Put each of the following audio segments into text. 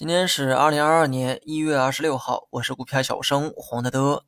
今天是二零二二年一月二十六号，我是股票小生黄德德。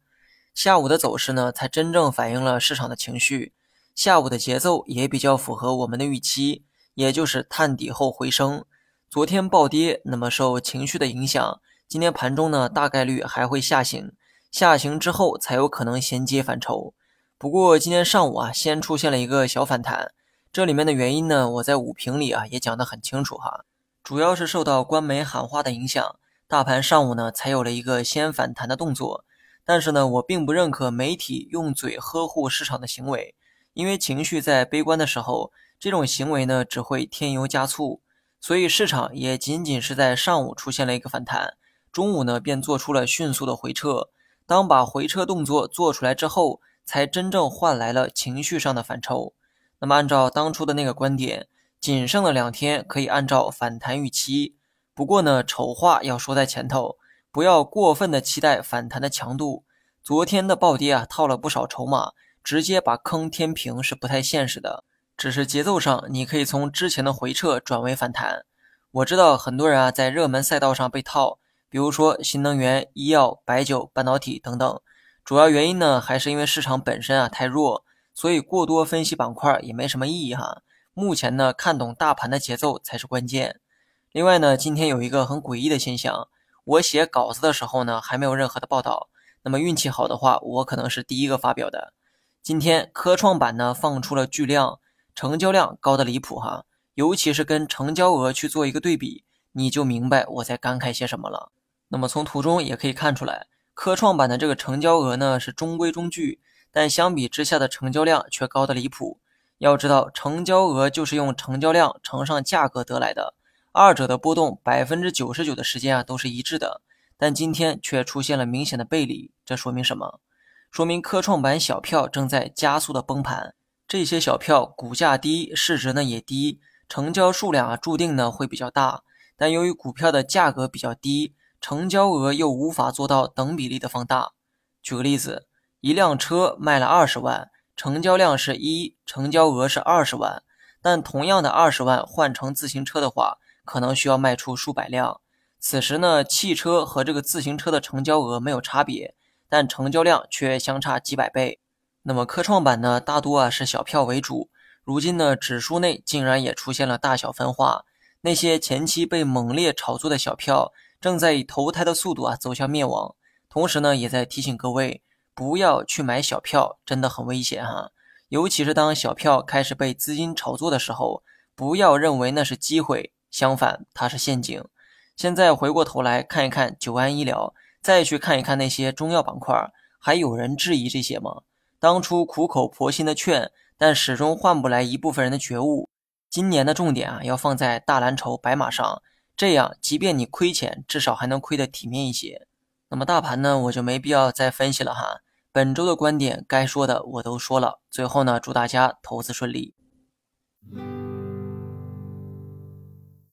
下午的走势呢，才真正反映了市场的情绪。下午的节奏也比较符合我们的预期，也就是探底后回升。昨天暴跌，那么受情绪的影响，今天盘中呢大概率还会下行，下行之后才有可能衔接反抽。不过今天上午啊，先出现了一个小反弹，这里面的原因呢，我在午评里啊也讲得很清楚哈。主要是受到官媒喊话的影响，大盘上午呢才有了一个先反弹的动作。但是呢，我并不认可媒体用嘴呵护市场的行为，因为情绪在悲观的时候，这种行为呢只会添油加醋。所以市场也仅仅是在上午出现了一个反弹，中午呢便做出了迅速的回撤。当把回撤动作做出来之后，才真正换来了情绪上的反抽。那么按照当初的那个观点。仅剩的两天可以按照反弹预期，不过呢，丑话要说在前头，不要过分的期待反弹的强度。昨天的暴跌啊，套了不少筹码，直接把坑填平是不太现实的。只是节奏上，你可以从之前的回撤转为反弹。我知道很多人啊，在热门赛道上被套，比如说新能源、医药、白酒、半导体等等。主要原因呢，还是因为市场本身啊太弱，所以过多分析板块也没什么意义哈。目前呢，看懂大盘的节奏才是关键。另外呢，今天有一个很诡异的现象，我写稿子的时候呢，还没有任何的报道。那么运气好的话，我可能是第一个发表的。今天科创板呢放出了巨量，成交量高的离谱哈，尤其是跟成交额去做一个对比，你就明白我在感慨些什么了。那么从图中也可以看出来，科创板的这个成交额呢是中规中矩，但相比之下的成交量却高的离谱。要知道，成交额就是用成交量乘上价格得来的，二者的波动百分之九十九的时间啊都是一致的，但今天却出现了明显的背离，这说明什么？说明科创板小票正在加速的崩盘，这些小票股价低，市值呢也低，成交数量啊注定呢会比较大，但由于股票的价格比较低，成交额又无法做到等比例的放大。举个例子，一辆车卖了二十万。成交量是一，成交额是二十万，但同样的二十万换成自行车的话，可能需要卖出数百辆。此时呢，汽车和这个自行车的成交额没有差别，但成交量却相差几百倍。那么科创板呢，大多啊是小票为主，如今呢，指数内竟然也出现了大小分化。那些前期被猛烈炒作的小票，正在以投胎的速度啊走向灭亡。同时呢，也在提醒各位。不要去买小票，真的很危险哈！尤其是当小票开始被资金炒作的时候，不要认为那是机会，相反，它是陷阱。现在回过头来看一看九安医疗，再去看一看那些中药板块，还有人质疑这些吗？当初苦口婆心的劝，但始终换不来一部分人的觉悟。今年的重点啊，要放在大蓝筹白马上，这样即便你亏钱，至少还能亏得体面一些。那么大盘呢，我就没必要再分析了哈。本周的观点该说的我都说了。最后呢，祝大家投资顺利。